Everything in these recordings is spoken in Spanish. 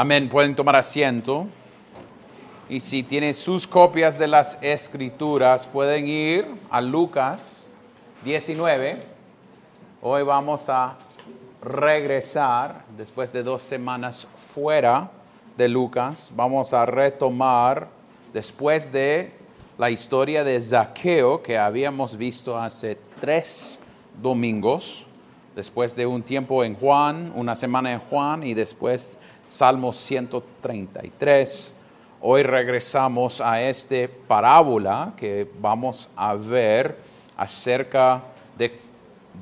Amén. Pueden tomar asiento. Y si tienen sus copias de las escrituras, pueden ir a Lucas 19. Hoy vamos a regresar, después de dos semanas fuera de Lucas, vamos a retomar después de la historia de Zaqueo que habíamos visto hace tres domingos, después de un tiempo en Juan, una semana en Juan y después Salmo 133. Hoy regresamos a esta parábola que vamos a ver acerca de,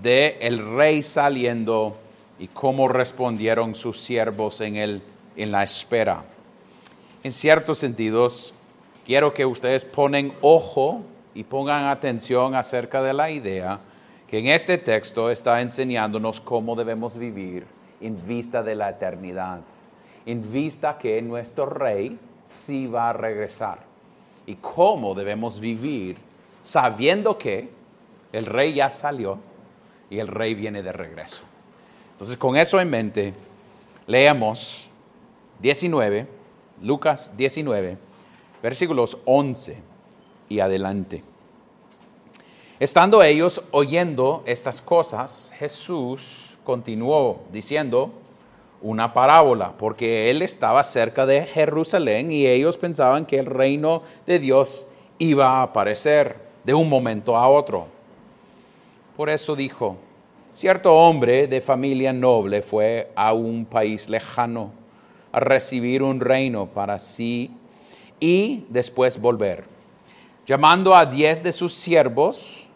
de el rey saliendo y cómo respondieron sus siervos en, el, en la espera. En ciertos sentidos, quiero que ustedes ponen ojo y pongan atención acerca de la idea que en este texto está enseñándonos cómo debemos vivir en vista de la eternidad, en vista que nuestro rey sí va a regresar y cómo debemos vivir sabiendo que el rey ya salió y el rey viene de regreso. Entonces, con eso en mente, leemos 19, Lucas 19, versículos 11 y adelante. Estando ellos oyendo estas cosas, Jesús continuó diciendo una parábola, porque él estaba cerca de Jerusalén y ellos pensaban que el reino de Dios iba a aparecer de un momento a otro. Por eso dijo, cierto hombre de familia noble fue a un país lejano a recibir un reino para sí y después volver. Llamando a diez de sus siervos,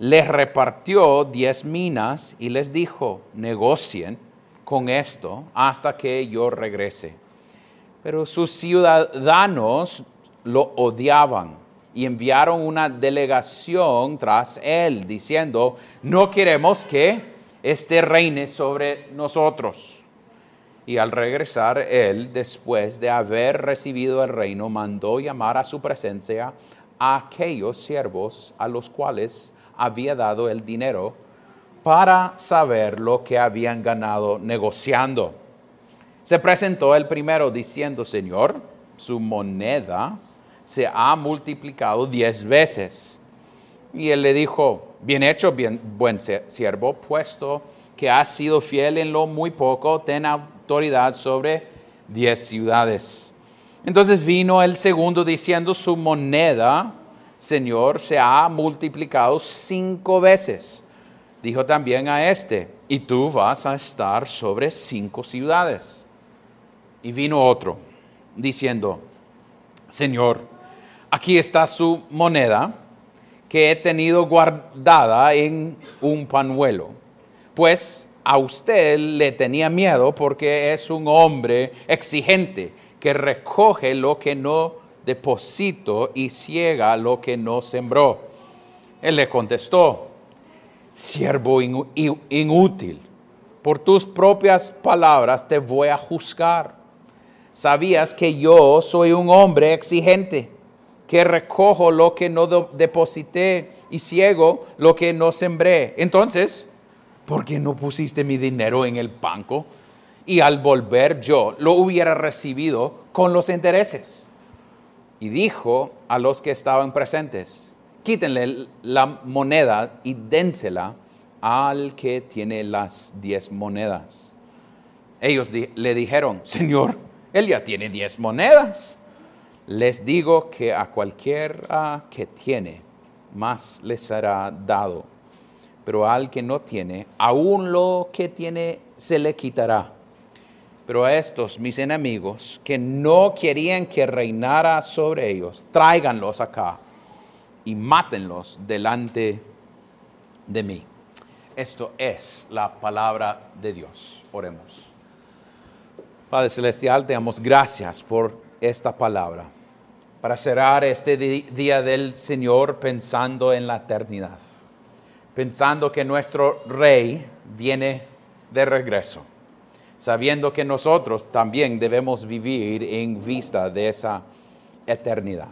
les repartió diez minas y les dijo, negocien con esto hasta que yo regrese. Pero sus ciudadanos lo odiaban y enviaron una delegación tras él, diciendo, no queremos que este reine sobre nosotros. Y al regresar él, después de haber recibido el reino, mandó llamar a su presencia a aquellos siervos a los cuales había dado el dinero para saber lo que habían ganado negociando. Se presentó el primero diciendo, Señor, su moneda se ha multiplicado diez veces. Y él le dijo, bien hecho, bien, buen siervo, puesto que has sido fiel en lo muy poco, ten autoridad sobre diez ciudades. Entonces vino el segundo diciendo, su moneda Señor, se ha multiplicado cinco veces. Dijo también a este, y tú vas a estar sobre cinco ciudades. Y vino otro, diciendo, Señor, aquí está su moneda que he tenido guardada en un panuelo. Pues a usted le tenía miedo porque es un hombre exigente que recoge lo que no deposito y ciega lo que no sembró. Él le contestó, siervo inútil, por tus propias palabras te voy a juzgar. Sabías que yo soy un hombre exigente, que recojo lo que no deposité y ciego lo que no sembré. Entonces, ¿por qué no pusiste mi dinero en el banco? Y al volver yo lo hubiera recibido con los intereses y dijo a los que estaban presentes, quítenle la moneda y dénsela al que tiene las diez monedas. Ellos le dijeron, Señor, él ya tiene diez monedas. Les digo que a cualquiera que tiene, más le será dado. Pero al que no tiene, aún lo que tiene se le quitará. Pero a estos, mis enemigos, que no querían que reinara sobre ellos, tráiganlos acá y mátenlos delante de mí. Esto es la palabra de Dios. Oremos. Padre Celestial, te damos gracias por esta palabra, para cerrar este día del Señor pensando en la eternidad, pensando que nuestro Rey viene de regreso sabiendo que nosotros también debemos vivir en vista de esa eternidad.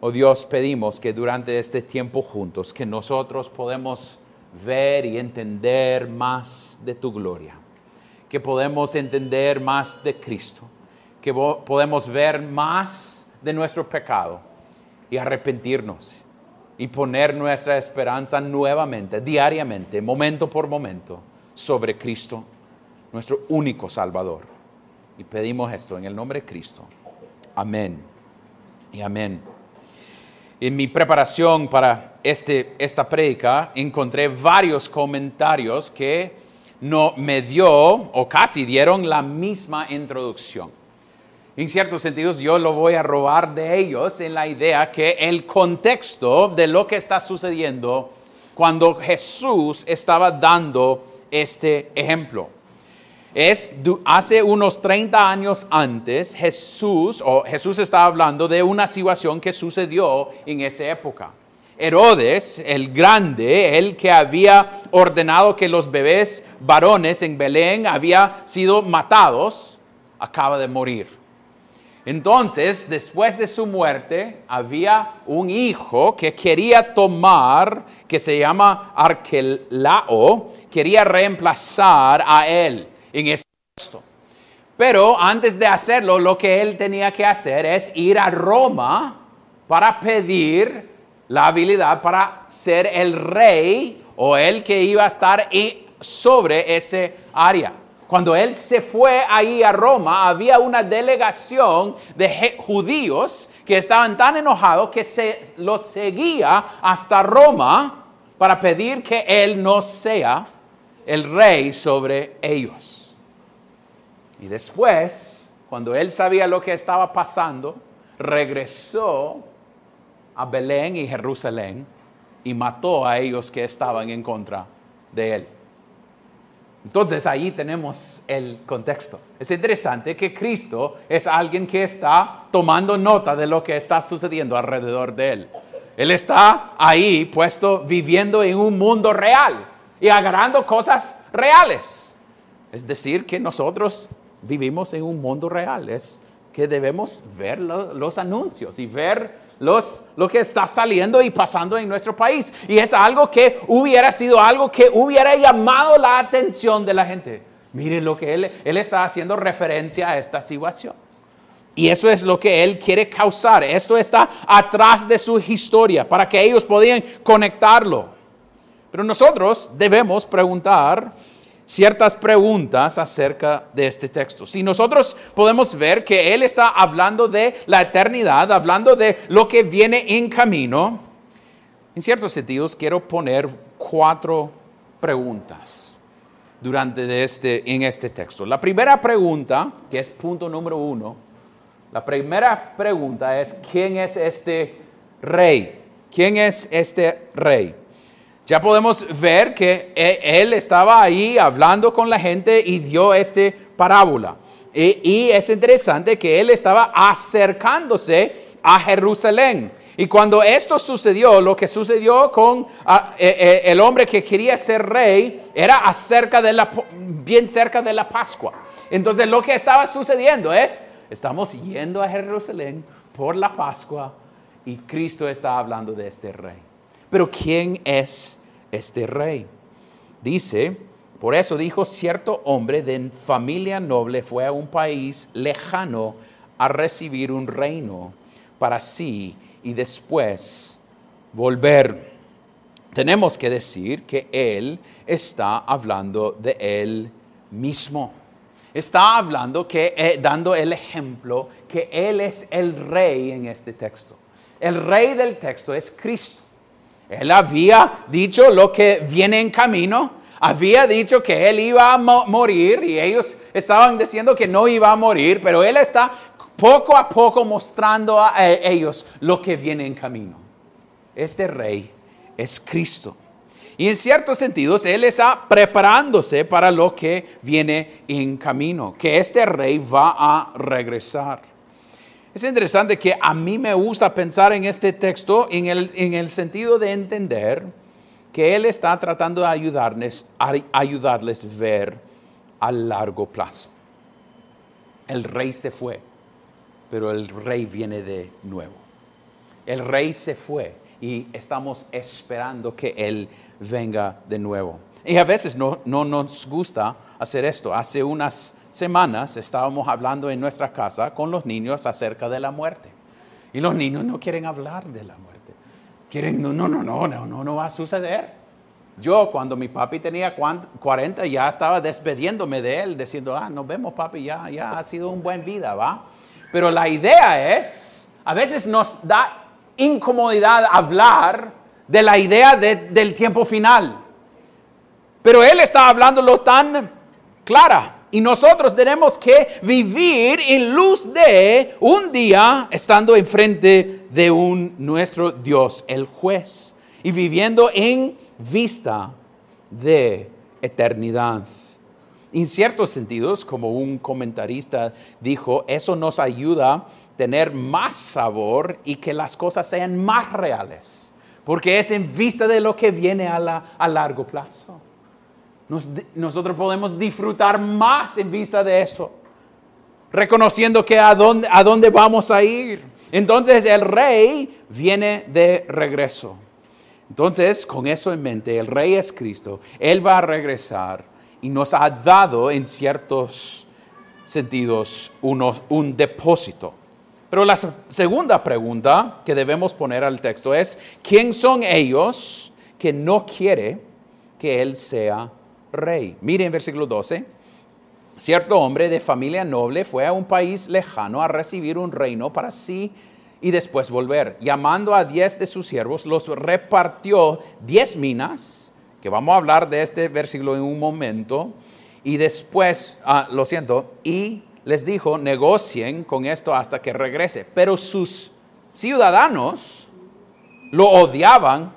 Oh Dios, pedimos que durante este tiempo juntos, que nosotros podemos ver y entender más de tu gloria, que podemos entender más de Cristo, que podemos ver más de nuestro pecado y arrepentirnos y poner nuestra esperanza nuevamente, diariamente, momento por momento, sobre Cristo, nuestro único Salvador. Y pedimos esto en el nombre de Cristo. Amén. Y amén. En mi preparación para este, esta prédica encontré varios comentarios que no me dio o casi dieron la misma introducción. En ciertos sentidos yo lo voy a robar de ellos en la idea que el contexto de lo que está sucediendo cuando Jesús estaba dando este ejemplo. Es hace unos 30 años antes Jesús o Jesús estaba hablando de una situación que sucedió en esa época. Herodes, el grande, el que había ordenado que los bebés varones en Belén había sido matados, acaba de morir. Entonces, después de su muerte, había un hijo que quería tomar, que se llama Arquelao, quería reemplazar a él en ese puesto. Pero antes de hacerlo, lo que él tenía que hacer es ir a Roma para pedir la habilidad para ser el rey o el que iba a estar sobre ese área. Cuando él se fue ahí a Roma, había una delegación de judíos que estaban tan enojados que se los seguía hasta Roma para pedir que él no sea el rey sobre ellos. Y después, cuando él sabía lo que estaba pasando, regresó a Belén y Jerusalén y mató a ellos que estaban en contra de él. Entonces ahí tenemos el contexto. Es interesante que Cristo es alguien que está tomando nota de lo que está sucediendo alrededor de él. Él está ahí puesto viviendo en un mundo real y agarrando cosas reales. Es decir, que nosotros vivimos en un mundo real. Es que debemos ver los anuncios y ver los, lo que está saliendo y pasando en nuestro país. Y es algo que hubiera sido algo que hubiera llamado la atención de la gente. Miren lo que él, él está haciendo referencia a esta situación. Y eso es lo que él quiere causar. Esto está atrás de su historia para que ellos puedan conectarlo. Pero nosotros debemos preguntar ciertas preguntas acerca de este texto. Si nosotros podemos ver que Él está hablando de la eternidad, hablando de lo que viene en camino, en ciertos sentidos quiero poner cuatro preguntas durante este, en este texto. La primera pregunta, que es punto número uno, la primera pregunta es, ¿quién es este rey? ¿Quién es este rey? Ya podemos ver que e, él estaba ahí hablando con la gente y dio esta parábola. Y, es interesante que él estaba acercándose a Jerusalén. Y cuando esto sucedió, lo que sucedió con e, e, el hombre que quería ser rey era acerca de la, bien cerca de la Pascua. Entonces lo que estaba sucediendo es, estamos yendo a Jerusalén por la Pascua y Cristo está hablando de este rey. Pero ¿quién es este rey? Dice, por eso dijo, cierto hombre de familia noble fue a un país lejano a recibir un reino para sí y después volver. Tenemos que decir que él está hablando de él mismo. Está hablando que, eh, dando el ejemplo que él es el rey en este texto. El rey del texto es Cristo. Él había dicho lo que viene en camino, había dicho que él iba a morir y ellos estaban diciendo que no iba a morir, pero él está poco a poco mostrando a ellos lo que viene en camino. Este rey es Cristo. Y en ciertos sentidos, Él está preparándose para lo que viene en camino, que este rey va a regresar. Es interesante que a mí me gusta pensar en este texto en el, en el sentido de entender que Él está tratando de ayudarles, a ayudarles ver a largo plazo. El rey se fue, pero el rey viene de nuevo. El rey se fue y estamos esperando que Él venga de nuevo. Y a veces no, no nos gusta hacer esto. Hace unas semanas estábamos hablando en nuestra casa con los niños acerca de la muerte. Y los niños no quieren hablar de la muerte. Quieren, no, no, no, no, no, no, no va a suceder. Yo cuando mi papi tenía 40 ya estaba despediéndome de él, diciendo, ah, nos vemos papi, ya, ya ha sido un buen vida, ¿va? Pero la idea es, a veces nos da incomodidad hablar de la idea del tiempo final. Pero él está hablándolo tan clara. Y nosotros tenemos que vivir en luz de un día estando enfrente de un nuestro Dios, el juez, y viviendo en vista de eternidad. En ciertos sentidos, como un comentarista dijo, eso nos ayuda a tener más sabor y que las cosas sean más reales, porque es en vista de lo que viene a, a largo plazo. Nosotros podemos disfrutar más en vista de eso, reconociendo que a dónde, vamos a ir. Entonces el rey viene de regreso. Entonces, con eso en mente, el rey es Cristo, Él va a regresar y nos ha dado en ciertos sentidos un depósito. Pero la segunda pregunta que debemos poner al texto es, ¿quién son ellos que no quiere que Él sea rey? Miren versículo 12. Cierto hombre de familia noble fue a un país lejano a recibir un reino para sí y después volver. Llamando a diez de sus siervos, los repartió diez minas, que vamos a hablar de este versículo en un momento, y después, ah, lo siento, y les dijo, negocien con esto hasta que regrese. Pero sus ciudadanos lo odiaban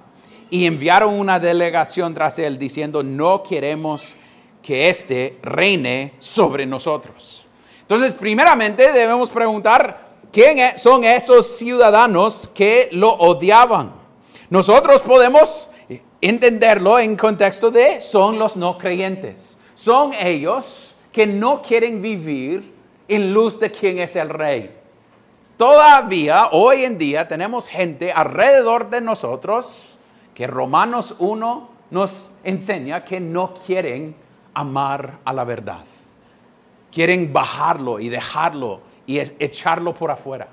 y enviaron una delegación tras él diciendo, no queremos que éste reine sobre nosotros. Entonces, primeramente debemos preguntar, ¿Quién e-, son esos ciudadanos que lo odiaban? Nosotros podemos entenderlo en contexto de son los no creyentes. Son ellos que no quieren vivir en luz de quién es el rey. Todavía hoy en día tenemos gente alrededor de nosotros que Romanos 1 nos enseña que no quieren amar a la verdad. Quieren bajarlo y dejarlo y echarlo por afuera.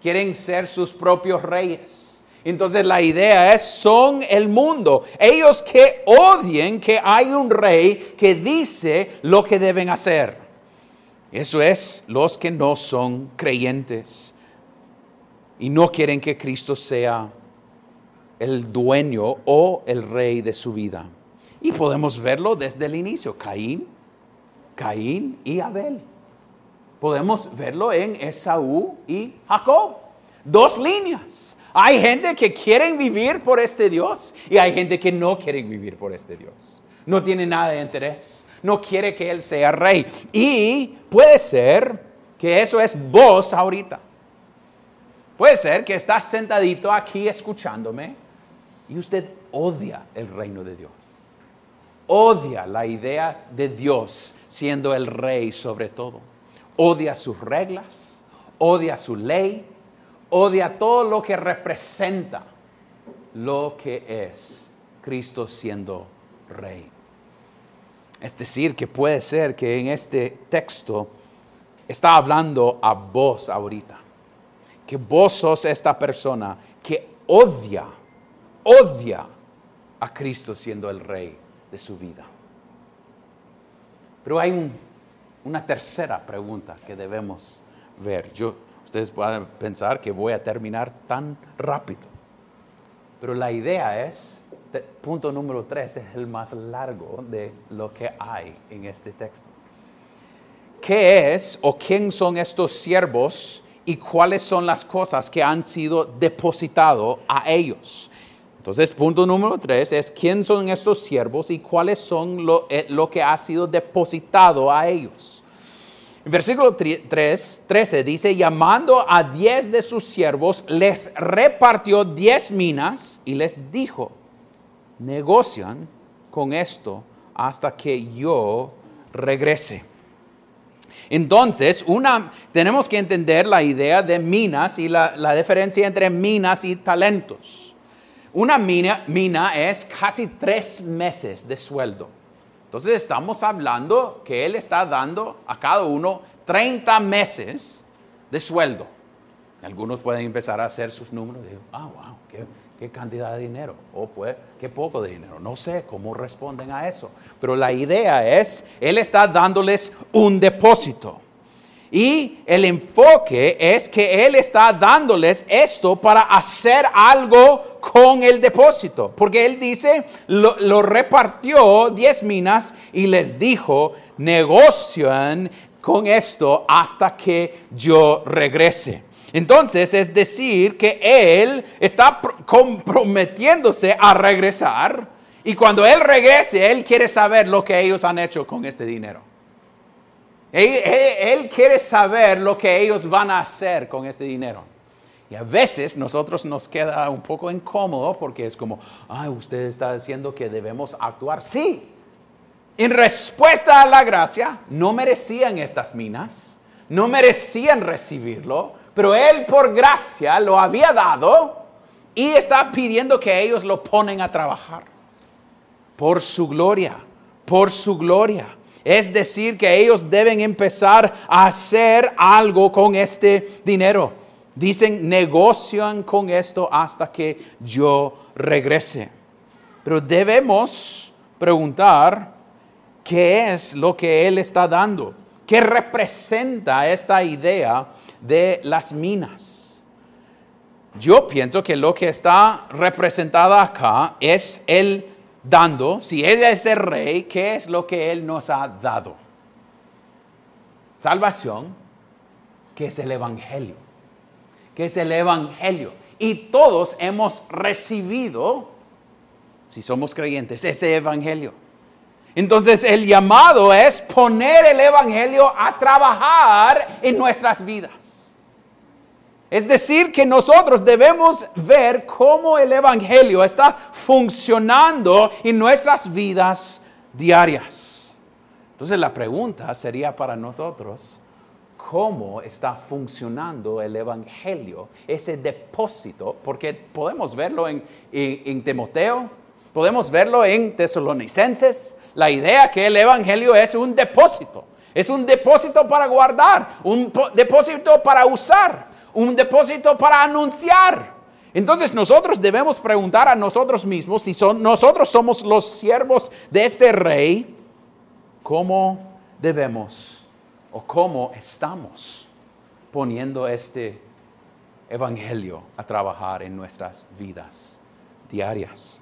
Quieren ser sus propios reyes. Entonces la idea es, son el mundo. Ellos que odien que hay un rey que dice lo que deben hacer. Eso es los que no son creyentes y no quieren que Cristo sea el dueño o el rey de su vida. Y podemos verlo desde el inicio, Caín, Caín y Abel. Podemos verlo en Esaú y Jacob. Dos líneas. Hay gente que quieren vivir por este Dios y hay gente que no quiere vivir por este Dios. No tiene nada de interés. No quiere que Él sea rey. Y puede ser que eso es vos ahorita. Puede ser que estás sentadito aquí escuchándome y usted odia el reino de Dios. Odia la idea de Dios siendo el rey sobre todo odia sus reglas, odia su ley, odia todo lo que representa lo que es Cristo siendo rey. Es decir, que puede ser que en este texto está hablando a vos ahorita, que vos sos esta persona que odia, odia a Cristo siendo el rey de su vida. Pero hay un una tercera pregunta que debemos ver. Yo, ustedes pueden pensar que voy a terminar tan rápido, pero la idea es, punto número tres, es el más largo de lo que hay en este texto. ¿Qué es o quién son estos siervos y cuáles son las cosas que han sido depositado a ellos? Entonces, punto número tres es quién son estos siervos y cuáles son lo, eh, lo que ha sido depositado a ellos. En versículo 3, 13 dice, llamando a diez de sus siervos, les repartió diez minas y les dijo, negocian con esto hasta que yo regrese. Entonces, una, tenemos que entender la idea de minas y la, la diferencia entre minas y talentos. Una mina, mina es casi tres meses de sueldo. Entonces estamos hablando que Él está dando a cada uno 30 meses de sueldo. Algunos pueden empezar a hacer sus números y decir, ah, wow, qué, qué cantidad de dinero, o pues, qué poco de dinero. No sé cómo responden a eso. Pero la idea es, Él está dándoles un depósito. Y el enfoque es que Él está dándoles esto para hacer algo con el depósito. Porque Él dice, lo, repartió diez minas y les dijo, negocian con esto hasta que yo regrese. Entonces es decir que Él está comprometiéndose a regresar y cuando Él regrese, Él quiere saber lo que ellos han hecho con este dinero. Él, quiere saber lo que ellos van a hacer con este dinero. Y a veces nosotros nos queda un poco incómodo porque es como, ay, usted está diciendo que debemos actuar. Sí, en respuesta a la gracia, no merecían estas minas, no merecían recibirlo, pero Él por gracia lo había dado y está pidiendo que ellos lo ponen a trabajar por su gloria, por su gloria. Es decir, que ellos deben empezar a hacer algo con este dinero. Dicen, negocian con esto hasta que yo regrese. Pero debemos preguntar, ¿qué es lo que Él está dando? ¿Qué representa esta idea de las minas? Yo pienso que lo que está representado acá es el dando, si Él es el rey, ¿qué es lo que Él nos ha dado? Salvación, que es el Evangelio, que es el Evangelio. Y todos hemos recibido, si somos creyentes, ese Evangelio. Entonces el llamado es poner el Evangelio a trabajar en nuestras vidas. Es decir, que nosotros debemos ver cómo el Evangelio está funcionando en nuestras vidas diarias. Entonces la pregunta sería para nosotros, ¿cómo está funcionando el Evangelio, ese depósito? Porque podemos verlo en, en, Timoteo, podemos verlo en Tesalonicenses, la idea que el Evangelio es un depósito. Es un depósito para guardar, un depósito para usar un depósito para anunciar. Entonces nosotros debemos preguntar a nosotros mismos, si son, nosotros somos los siervos de este rey, ¿cómo debemos o cómo estamos poniendo este evangelio a trabajar en nuestras vidas diarias?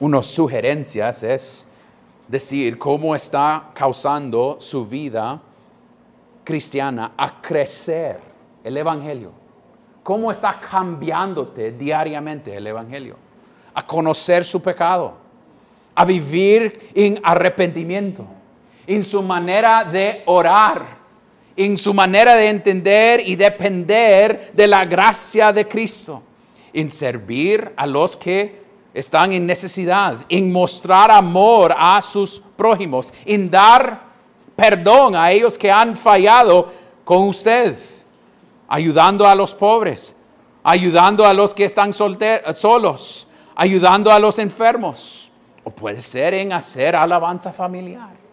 Unas sugerencias es decir cómo está causando su vida cristiana a crecer el Evangelio? ¿Cómo está cambiándote diariamente el Evangelio? A conocer su pecado, a vivir en arrepentimiento, en su manera de orar, en su manera de entender y depender de la gracia de Cristo, en servir a los que están en necesidad, en mostrar amor a sus prójimos, en dar perdón a ellos que han fallado con usted ayudando a los pobres, ayudando a los que están solos, ayudando a los enfermos. O puede ser en hacer alabanza familiar.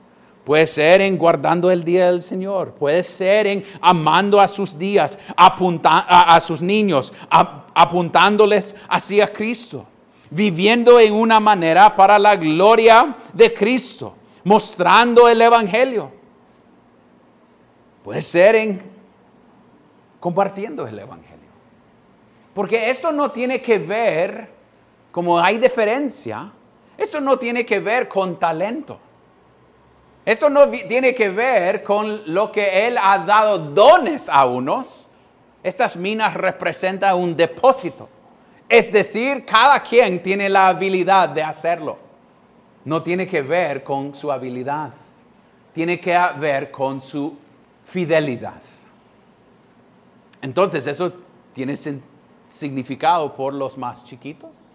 Puede ser en guardando el día del Señor. Puede ser en amando a sus días, a, sus niños, apuntándoles hacia Cristo. Viviendo en una manera para la gloria de Cristo. Mostrando el Evangelio. Puede ser en compartiendo el Evangelio. Porque esto no tiene que ver, como hay diferencia, esto no tiene que ver con talento. Esto no tiene que ver con lo que Él ha dado dones a unos. Estas minas representan un depósito. Es decir, cada quien tiene la habilidad de hacerlo. No tiene que ver con su habilidad. Tiene que ver con su fidelidad. Entonces, eso tiene significado por los más chiquitos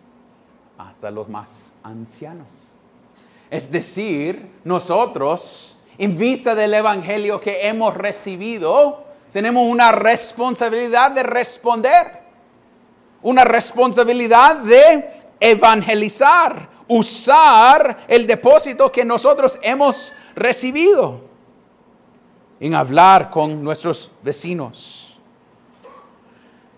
hasta los más ancianos. Es decir, nosotros, en vista del Evangelio que hemos recibido, tenemos una responsabilidad de responder. una responsabilidad de evangelizar, usar el depósito que nosotros hemos recibido en hablar con nuestros vecinos.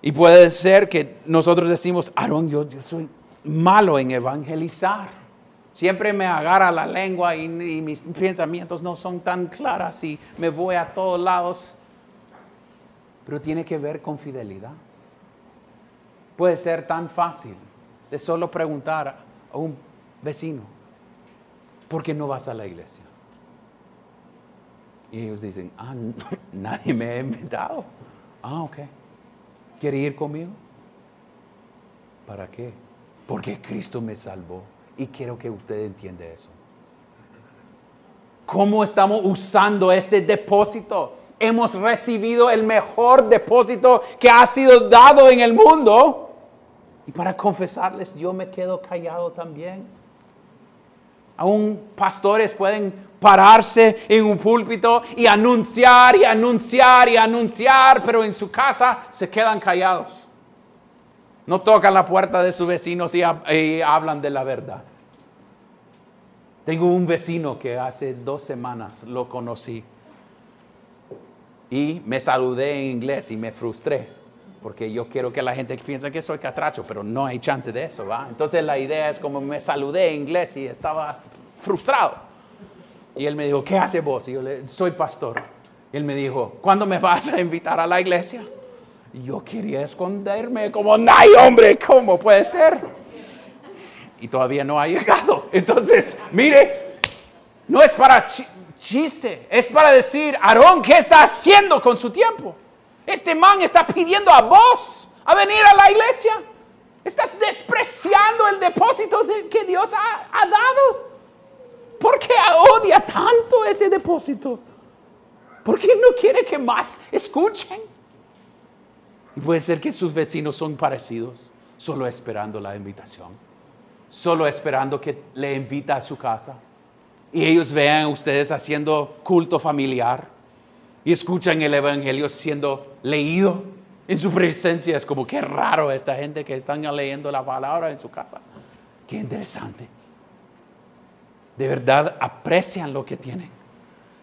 Y puede ser que nosotros decimos, Aarón, yo, yo soy malo en evangelizar. Siempre me agarra la lengua y, mis pensamientos no son tan claras y me voy a todos lados. Pero tiene que ver con fidelidad. Puede ser tan fácil de solo preguntar a un vecino, ¿por qué no vas a la iglesia? Y ellos dicen, ah, nadie me ha invitado. Ah, ok. ¿Quiere ir conmigo? ¿Para qué? Porque Cristo me salvó y quiero que usted entienda eso. ¿Cómo estamos usando este depósito? Hemos recibido el mejor depósito que ha sido dado en el mundo. Y para confesarles, yo me quedo callado también. Aún pastores pueden pararse en un púlpito y anunciar y anunciar y anunciar, pero en su casa se quedan callados. No tocan la puerta de sus vecinos y, hablan de la verdad. Tengo un vecino que hace dos semanas lo conocí y me saludé en inglés y me frustré porque yo quiero que la gente piense que soy catracho, pero no hay chance de eso, ¿va? Entonces la idea es como me saludé en inglés y estaba frustrado. Y él me dijo, ¿qué hace vos? Y yo le soy pastor. Y él me dijo, ¿cuándo me vas a invitar a la iglesia? Y yo quería esconderme como, ¡ay, hombre! ¿Cómo puede ser? Y todavía no ha llegado. Entonces, mire, no es para chiste, es para decir, Aarón, ¿qué está haciendo con su tiempo? Este man está pidiendo a vos a venir a la iglesia. Estás despreciando el depósito que Dios ha, ha dado. ¿Por qué odia tanto ese depósito? ¿Por qué no quiere que más escuchen? Y puede ser que sus vecinos son parecidos, solo esperando la invitación, solo esperando que le invita a su casa. Y ellos vean a ustedes haciendo culto familiar y escuchan el Evangelio siendo leído en su presencia. Es como qué raro esta gente que están leyendo la palabra en su casa. Qué interesante. De verdad aprecian lo que tienen.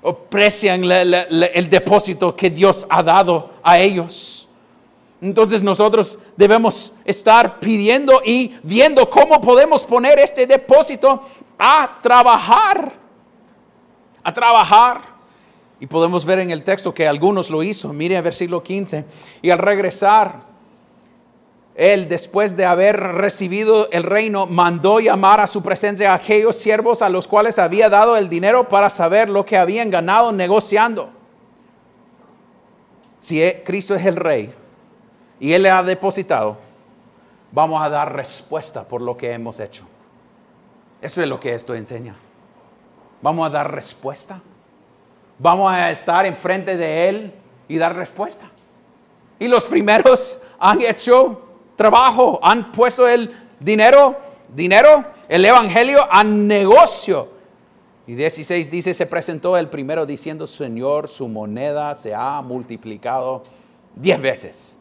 Aprecian el depósito que Dios ha dado a ellos. Entonces nosotros debemos estar pidiendo y viendo cómo podemos poner este depósito a trabajar. A trabajar y podemos ver en el texto que algunos lo hizo. Mire el versículo 15. Y al regresar, él, después de haber recibido el reino, mandó llamar a su presencia a aquellos siervos a los cuales había dado el dinero para saber lo que habían ganado negociando. Si e, Cristo es el rey y Él le ha depositado, vamos a dar respuesta por lo que hemos hecho. Eso es lo que esto enseña. Vamos a dar respuesta vamos a estar enfrente de Él y dar respuesta. Y los primeros han hecho trabajo, han puesto el dinero, dinero, el evangelio a negocio. Y 16 dice, se presentó el primero diciendo, Señor, su moneda se ha multiplicado diez veces.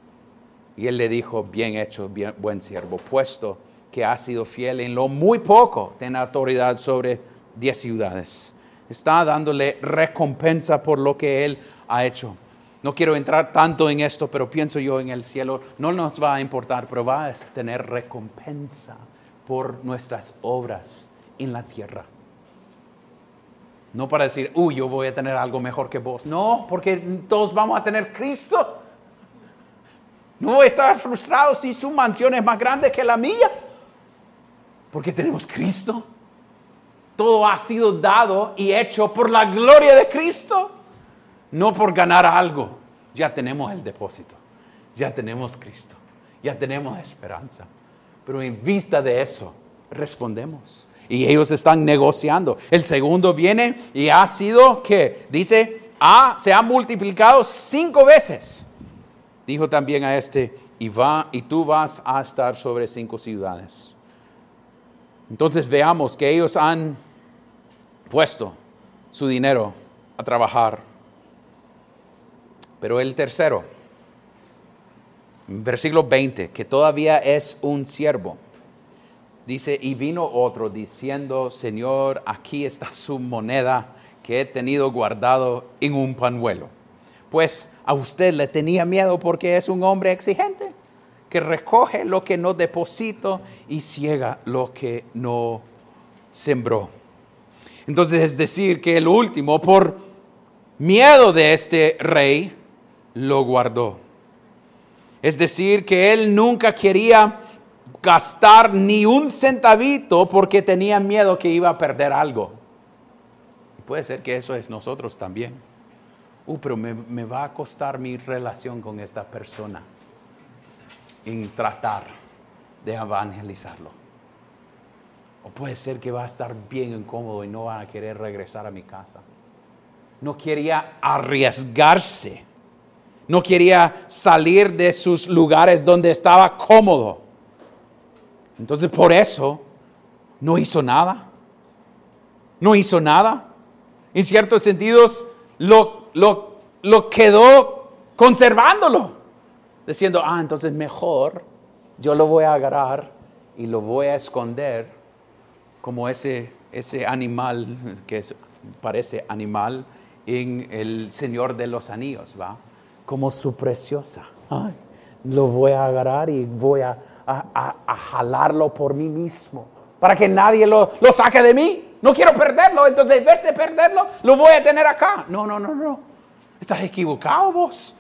Y él le dijo, bien hecho, bien, buen siervo, puesto que ha sido fiel en lo muy poco, tiene autoridad sobre diez ciudades está dándole recompensa por lo que Él ha hecho. No quiero entrar tanto en esto, pero pienso yo en el cielo, no nos va a importar, pero va a tener recompensa por nuestras obras en la tierra. No para decir, uy, yo voy a tener algo mejor que vos. No, porque todos vamos a tener Cristo. No voy a estar frustrado si su mansión es más grande que la mía. Porque tenemos Cristo. Todo ha sido dado y hecho por la gloria de Cristo, no por ganar algo. Ya tenemos el depósito, ya tenemos Cristo, ya tenemos esperanza. Pero en vista de eso, respondemos. Y ellos están negociando. El segundo viene y ha sido que dice, ah, se ha multiplicado cinco veces. Dijo también a este, y va y tú vas a estar sobre cinco ciudades. Entonces veamos que ellos han puesto su dinero a trabajar. Pero el tercero, versículo 20, que todavía es un siervo. Dice, y vino otro diciendo, Señor, aquí está su moneda que he tenido guardado en un panuelo. Pues a usted le tenía miedo porque es un hombre exigente, que recoge lo que no deposito y ciega lo que no sembró. Entonces es decir que el último, por miedo de este rey, lo guardó. Es decir, que él nunca quería gastar ni un centavito porque tenía miedo que iba a perder algo. Y puede ser que eso es nosotros también. Uh, pero me, me va a costar mi relación con esta persona en tratar de evangelizarlo. O puede ser que va a estar bien incómodo y no va a querer regresar a mi casa. No quería arriesgarse no quería salir de sus lugares donde estaba cómodo. Entonces por eso no hizo nada. No hizo nada. En ciertos sentidos lo, lo, lo quedó conservándolo. Diciendo, ah, entonces mejor yo lo voy a agarrar y lo voy a esconder como ese, ese animal que parece animal en el Señor de los Anillos, ¿va? Como su preciosa. lo voy a agarrar y voy a, jalarlo por mí mismo para que nadie lo, lo, saque de mí. No quiero perderlo, entonces en vez de perderlo, lo voy a tener acá. No, no, no, no. Estás equivocado vos.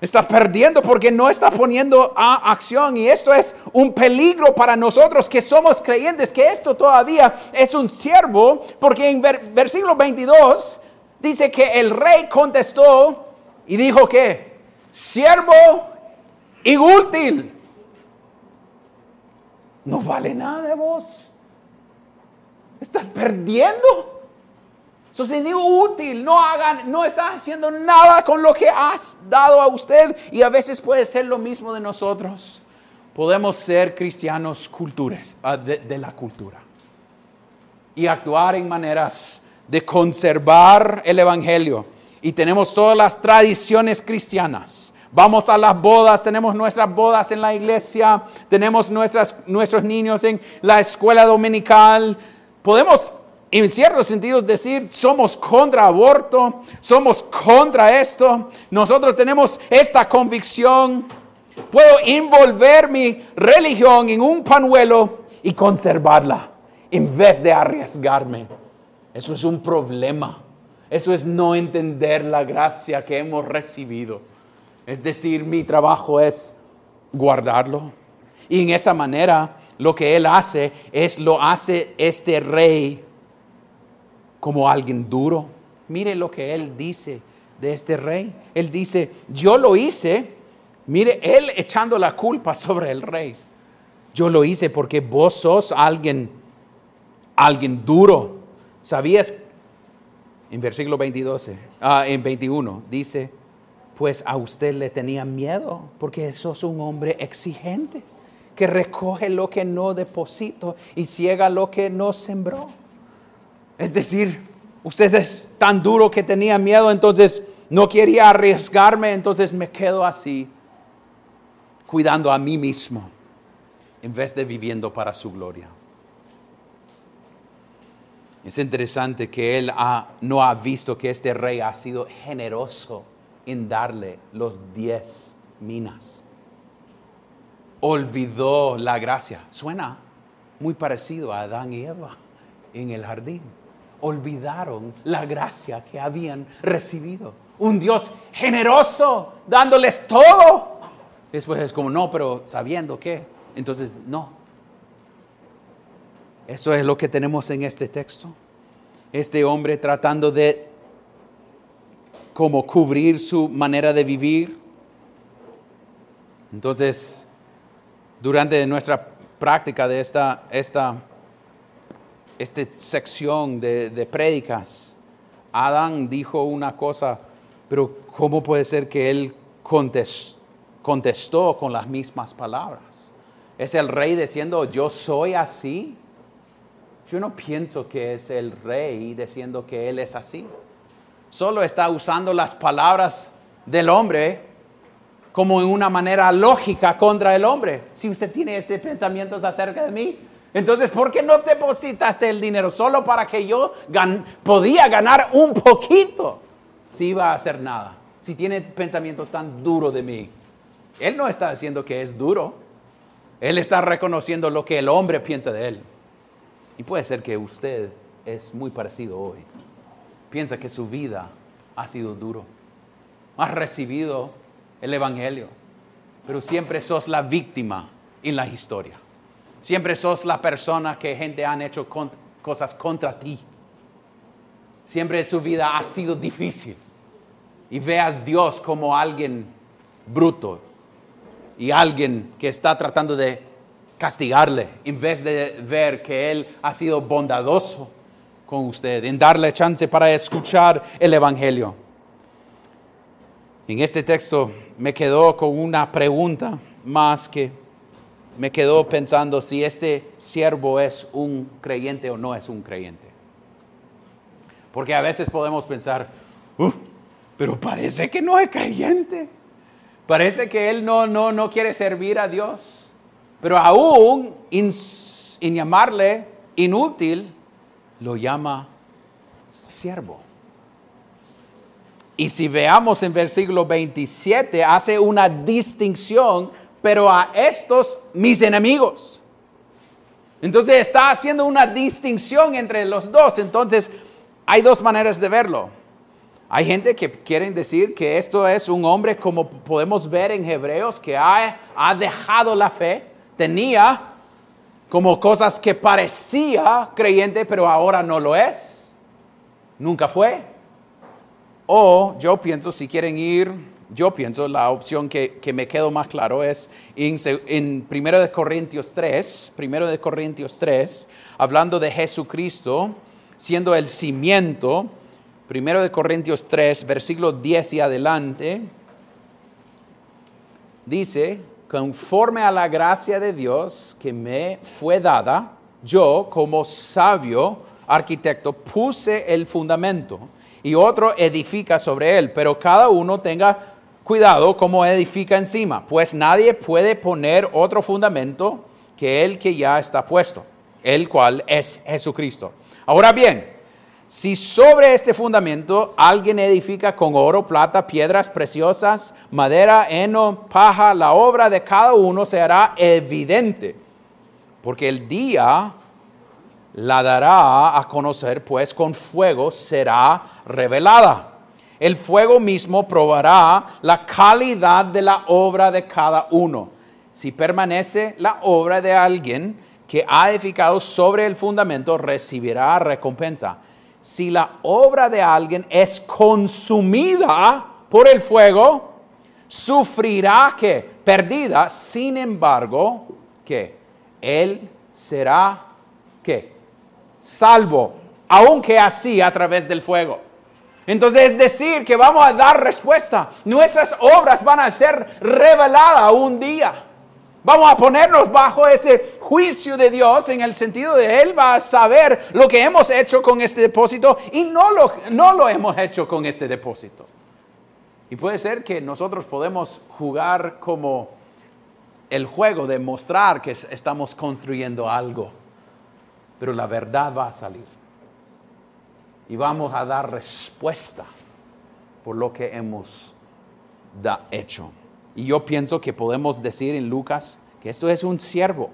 Estás perdiendo porque no estás poniendo a acción y esto es un peligro para nosotros que somos creyentes, que esto todavía es un siervo, porque en versículo 22 dice que el rey contestó, y dijo que, siervo inútil, no vale nada vos. Estás perdiendo. Sos inútil, no hagan, no estás haciendo nada con lo que has dado a usted. Y a veces puede ser lo mismo de nosotros. Podemos ser cristianos ah, de la cultura. Y actuar en maneras de conservar el Evangelio y tenemos todas las tradiciones cristianas. Vamos a las bodas, tenemos nuestras bodas en la iglesia, tenemos nuestros niños en la escuela dominical. Podemos en ciertos sentidos decir, somos contra aborto, somos contra esto. Nosotros tenemos esta convicción. Puedo envolver mi religión en un panuelo y conservarla en vez de arriesgarme. Eso es un problema. Eso es no entender la gracia que hemos recibido. Es decir, mi trabajo es guardarlo. Y en esa manera lo que él hace es lo hace este rey como alguien duro. Mire lo que él dice de este rey. Él dice, yo lo hice. Mire, él echando la culpa sobre el rey. Yo lo hice porque vos sos alguien, alguien duro. ¿Sabías en versículo 22, ah, en 21, dice, pues a usted le tenía miedo, porque sos un hombre exigente, que recoge lo que no deposito y ciega lo que no sembró. Es decir, usted es tan duro que tenía miedo, entonces no quería arriesgarme, entonces me quedo así, cuidando a mí mismo, en vez de viviendo para su gloria. Es interesante que él no ha visto que este rey ha sido generoso en darle los diez minas. Olvidó la gracia. Suena muy parecido a Adán y Eva en el jardín. Olvidaron la gracia que habían recibido. Un Dios generoso dándoles todo. Después es como, no, pero sabiendo que. Entonces, no, eso es lo que tenemos en este texto. Este hombre tratando de como cubrir su manera de vivir. Entonces, durante nuestra práctica de esta, esta, esta sección de, de prédicas, Adán dijo una cosa, pero ¿cómo puede ser que él contestó con las mismas palabras? Es el rey diciendo, yo soy así. Yo no pienso que es el rey diciendo que él es así. Solo está usando las palabras del hombre como en una manera lógica contra el hombre. Si usted tiene este pensamiento acerca de mí, entonces, ¿por qué no depositaste el dinero solo para que yo podía ganar un poquito? Si iba a hacer nada, si tiene pensamientos tan duros de mí. Él no está diciendo que es duro. Él está reconociendo lo que el hombre piensa de él. Y puede ser que usted es muy parecido hoy. Piensa que su vida ha sido duro. Has recibido el Evangelio, pero siempre sos la víctima en la historia. Siempre sos la persona que gente han hecho cosas contra ti. Siempre su vida ha sido difícil. Y ve a Dios como alguien bruto y alguien que está tratando de castigarle en vez de ver que Él ha sido bondadoso con usted, en darle chance para escuchar el Evangelio. En este texto me quedó con una pregunta más que me quedó pensando si este siervo es un creyente o no es un creyente. Porque a veces podemos pensar, pero parece que no es creyente. Parece que él no, no, no quiere servir a Dios. Pero aún en llamarle inútil, lo llama siervo. Y si veamos en versículo 27, hace una distinción pero a estos mis enemigos. Entonces está haciendo una distinción entre los dos. Entonces hay dos maneras de verlo. Hay gente que quieren decir que esto es un hombre como podemos ver en Hebreos que ha, ha dejado la fe, tenía como cosas que parecía creyente pero ahora no lo es. Nunca fue. O yo pienso si quieren ir yo pienso la opción que, me quedó más claro es en, en 1 de Corintios 3, 1 de Corintios 3, hablando de Jesucristo siendo el cimiento, 1 de Corintios 3, versículo 10 y adelante, dice, conforme a la gracia de Dios que me fue dada, yo como sabio arquitecto puse el fundamento y otro edifica sobre él, pero cada uno tenga cuidado como edifica encima, pues nadie puede poner otro fundamento que el que ya está puesto, el cual es Jesucristo. Ahora bien, si sobre este fundamento alguien edifica con oro, plata, piedras preciosas, madera, heno, paja, la obra de cada uno será evidente, porque el día la dará a conocer, pues con fuego será revelada el fuego mismo probará la calidad de la obra de cada uno. Si permanece la obra de alguien que ha edificado sobre el fundamento, recibirá recompensa. Si la obra de alguien es consumida por el fuego, sufrirá que perdida, sin embargo, que él será que salvo, aunque así a través del fuego. Entonces es decir que vamos a dar respuesta. Nuestras obras van a ser reveladas un día. Vamos a ponernos bajo ese juicio de Dios en el sentido de Él va a saber lo que hemos hecho con este depósito y no lo, no lo hemos hecho con este depósito. Y puede ser que nosotros podemos jugar como el juego de mostrar que estamos construyendo algo, pero la verdad va a salir y vamos a dar respuesta por lo que hemos hecho. Y yo pienso que podemos decir en Lucas que esto es un siervo.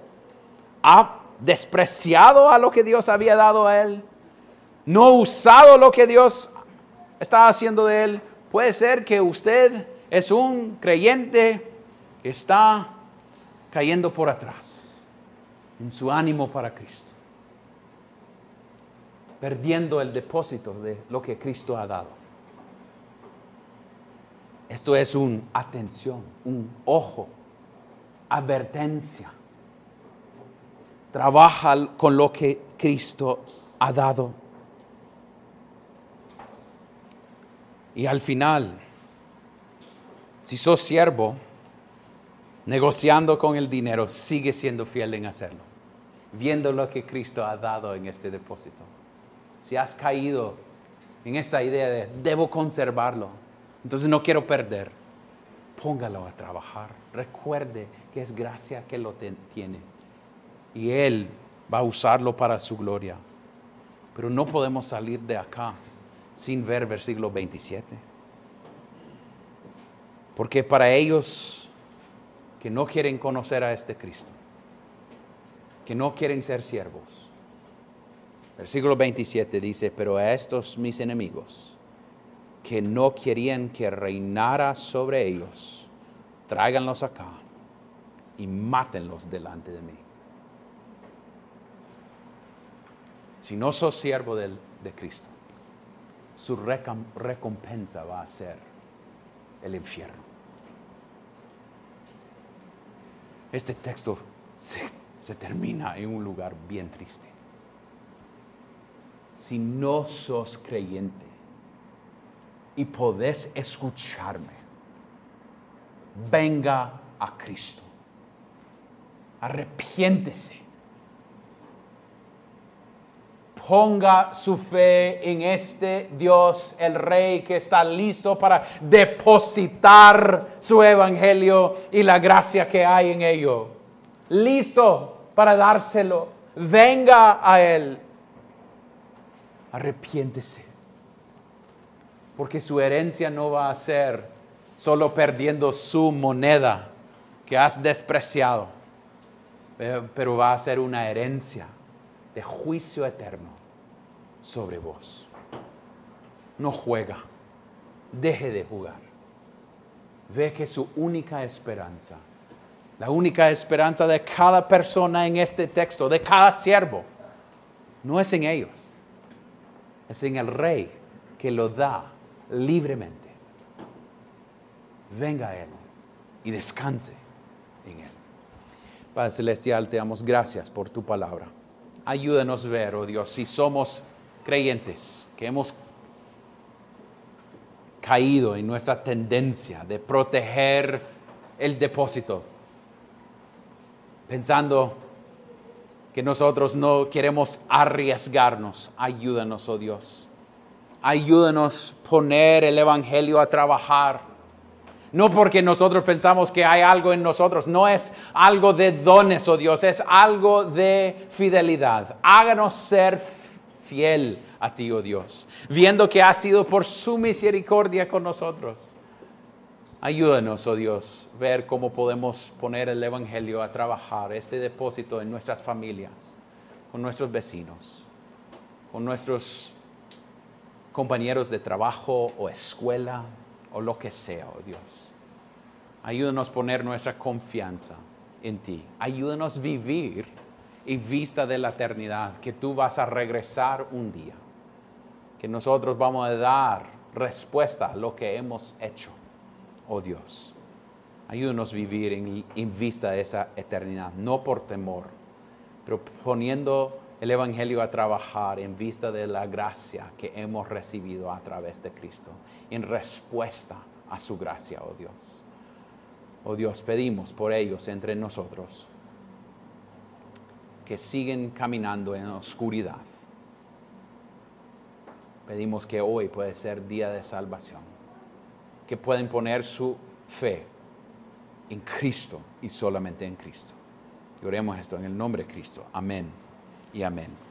Ha despreciado a lo que Dios había dado a él. No ha usado lo que Dios estaba haciendo de él. Puede ser que usted es un creyente que está cayendo por atrás en su ánimo para Cristo perdiendo el depósito de lo que Cristo ha dado. Esto es un atención, un ojo, advertencia. Trabaja con lo que Cristo ha dado. Y al final, si sos siervo, negociando con el dinero, sigue siendo fiel en hacerlo, viendo lo que Cristo ha dado en este depósito si has caído en esta idea de debo conservarlo, entonces no quiero perder. póngalo a trabajar. Recuerde que es gracia que lo tiene. Y Él va a usarlo para su gloria. Pero no podemos salir de acá sin ver versículo 27. Porque para ellos que no quieren conocer a este Cristo, que no quieren ser siervos, versículo 27 dice, pero a estos mis enemigos, que no querían que reinara sobre ellos, tráiganlos acá y mátenlos delante de mí. Si no sos siervo de, Cristo, su recompensa va a ser el infierno. Este texto se, se termina en un lugar bien triste. Si no sos creyente, y podés escucharme, venga a Cristo. Arrepiéntese. Ponga su fe en este Dios, el Rey, que está listo para depositar su evangelio y la gracia que hay en ello. Listo para dárselo. Venga a Él. Arrepiéntese porque su herencia no va a ser solo perdiendo su moneda que has despreciado, eh, pero va a ser una herencia de juicio eterno sobre vos. No juega, deje de jugar. Ve que su única esperanza, la única esperanza de cada persona en este texto, de cada siervo, no es en ellos, es en el rey que lo da libremente. Venga a Él y descanse en Él. Padre Celestial, te damos gracias por tu palabra. Ayúdanos a ver, oh Dios, si somos creyentes, que hemos caído en nuestra tendencia de proteger el depósito, pensando que nosotros no queremos arriesgarnos. Ayúdanos, oh Dios ayúdanos poner el Evangelio a trabajar. No porque nosotros pensamos que hay algo en nosotros, no es algo de dones, oh Dios, es algo de fidelidad. Háganos ser fiel a ti, oh Dios, viendo que ha sido por su misericordia con nosotros. Ayúdanos, oh Dios, ver cómo podemos poner el Evangelio a trabajar, este depósito en nuestras familias, con nuestros vecinos, con nuestros compañeros de trabajo o escuela o lo que sea, oh Dios. Ayúdanos a poner nuestra confianza en ti. Ayúdanos a vivir y vista de la eternidad, que tú vas a regresar un día, que nosotros vamos a dar respuesta a lo que hemos hecho, oh Dios. Ayúdanos a vivir en, en vista de esa eternidad, no por temor, pero poniendo el Evangelio a trabajar en vista de la gracia que hemos recibido a través de Cristo, en respuesta a su gracia, oh Dios. Oh Dios, pedimos por ellos entre nosotros que siguen caminando en oscuridad. Pedimos que hoy puede ser día de salvación, que pueden poner su fe en Cristo y solamente en Cristo. Y oremos esto en el nombre de Cristo. Amén y amén.